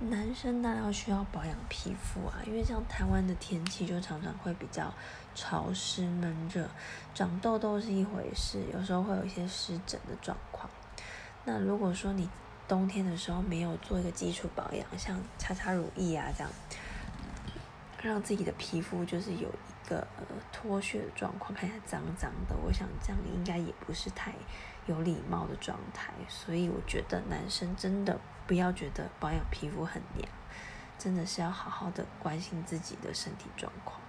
男生当然要需要保养皮肤啊，因为像台湾的天气就常常会比较潮湿闷热，长痘痘是一回事，有时候会有一些湿疹的状况。那如果说你冬天的时候没有做一个基础保养，像擦擦乳液啊这样，让自己的皮肤就是有一个呃脱屑的状况，看起来脏脏的，我想这样应该也不是太有礼貌的状态。所以我觉得男生真的。不要觉得保养皮肤很娘，真的是要好好的关心自己的身体状况。